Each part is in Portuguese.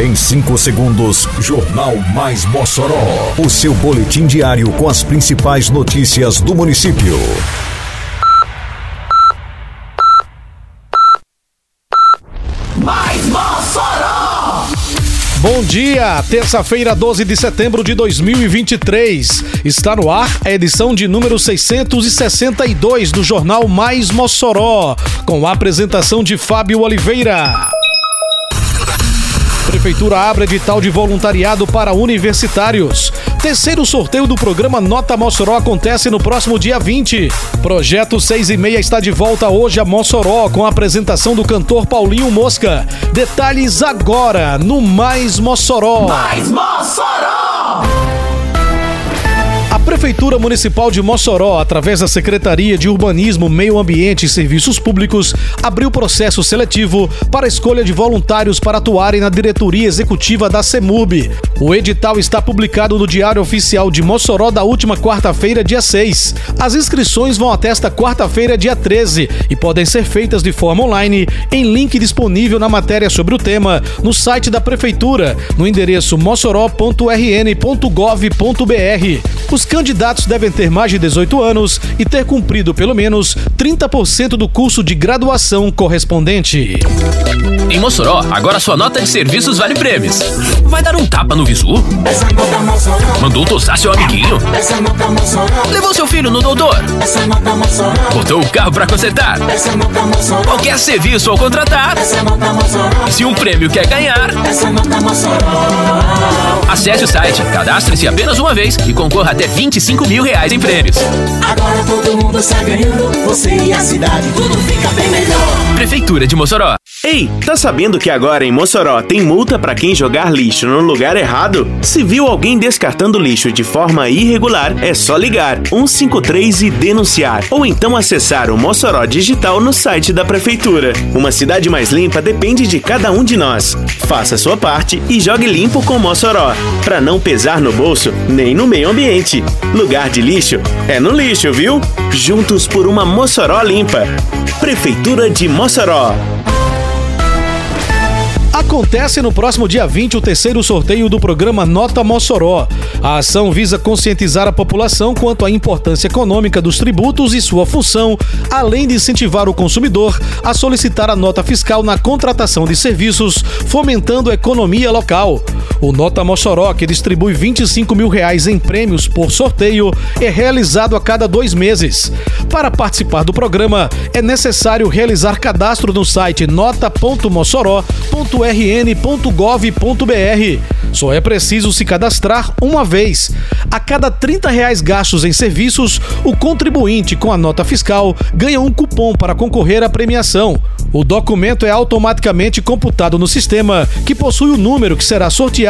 Em 5 segundos, Jornal Mais Mossoró. O seu boletim diário com as principais notícias do município. Mais Mossoró! Bom dia, terça-feira, 12 de setembro de 2023. Está no ar a edição de número 662 do Jornal Mais Mossoró, com a apresentação de Fábio Oliveira. Prefeitura abre edital de voluntariado para universitários. Terceiro sorteio do programa Nota Mossoró acontece no próximo dia 20. Projeto 6 e meia está de volta hoje a Mossoró com a apresentação do cantor Paulinho Mosca. Detalhes agora no Mais Mossoró. Mais Mossoró! Prefeitura Municipal de Mossoró, através da Secretaria de Urbanismo, Meio Ambiente e Serviços Públicos, abriu processo seletivo para escolha de voluntários para atuarem na diretoria executiva da CEMURB. O edital está publicado no Diário Oficial de Mossoró da última quarta-feira, dia 6. As inscrições vão até esta quarta-feira, dia 13, e podem ser feitas de forma online em link disponível na matéria sobre o tema no site da Prefeitura, no endereço mossoró.rn.gov.br. Os candidatos devem ter mais de 18 anos e ter cumprido pelo menos 30% do curso de graduação correspondente. Em Mossoró, agora sua nota de serviços vale prêmios. Vai dar um tapa no visu? Mandou tosar seu amiguinho? Levou seu filho no doutor? Botou o carro para consertar? Qualquer serviço ao contratar? Se um prêmio quer ganhar? Acesse o site, cadastre-se apenas uma vez e concorra até 25 mil reais em prêmios. Agora todo mundo está ganhando, você e a cidade, tudo fica bem melhor. Prefeitura de Mossoró. Ei, tá sabendo que agora em Mossoró tem multa para quem jogar lixo no lugar errado? Se viu alguém descartando lixo de forma irregular, é só ligar 153 e denunciar, ou então acessar o Mossoró Digital no site da prefeitura. Uma cidade mais limpa depende de cada um de nós. Faça sua parte e jogue limpo com Mossoró, para não pesar no bolso nem no meio ambiente. Lugar de lixo é no lixo, viu? Juntos por uma Mossoró limpa. Prefeitura de Mossoró. Acontece no próximo dia 20 o terceiro sorteio do programa Nota Mossoró. A ação visa conscientizar a população quanto à importância econômica dos tributos e sua função, além de incentivar o consumidor a solicitar a nota fiscal na contratação de serviços, fomentando a economia local. O Nota Mossoró, que distribui 25 mil reais em prêmios por sorteio, é realizado a cada dois meses. Para participar do programa, é necessário realizar cadastro no site nota.mossoró.rn rn.gov.br. Só é preciso se cadastrar uma vez. A cada 30 reais gastos em serviços, o contribuinte com a nota fiscal ganha um cupom para concorrer à premiação. O documento é automaticamente computado no sistema, que possui o número que será sorteado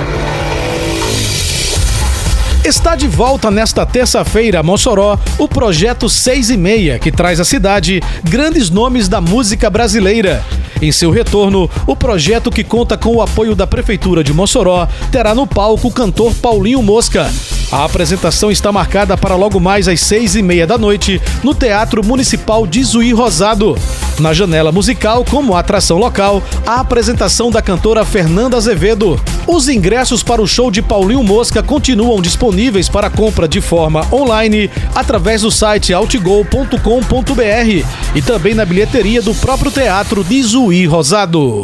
Está de volta nesta terça-feira a Mossoró o projeto 6 e meia, que traz à cidade grandes nomes da música brasileira. Em seu retorno, o projeto que conta com o apoio da Prefeitura de Mossoró terá no palco o cantor Paulinho Mosca. A apresentação está marcada para logo mais às seis e meia da noite no Teatro Municipal de Zuí Rosado. Na janela musical, como atração local, a apresentação da cantora Fernanda Azevedo. Os ingressos para o show de Paulinho Mosca continuam disponíveis para compra de forma online através do site altgol.com.br e também na bilheteria do próprio Teatro de Zuí Rosado.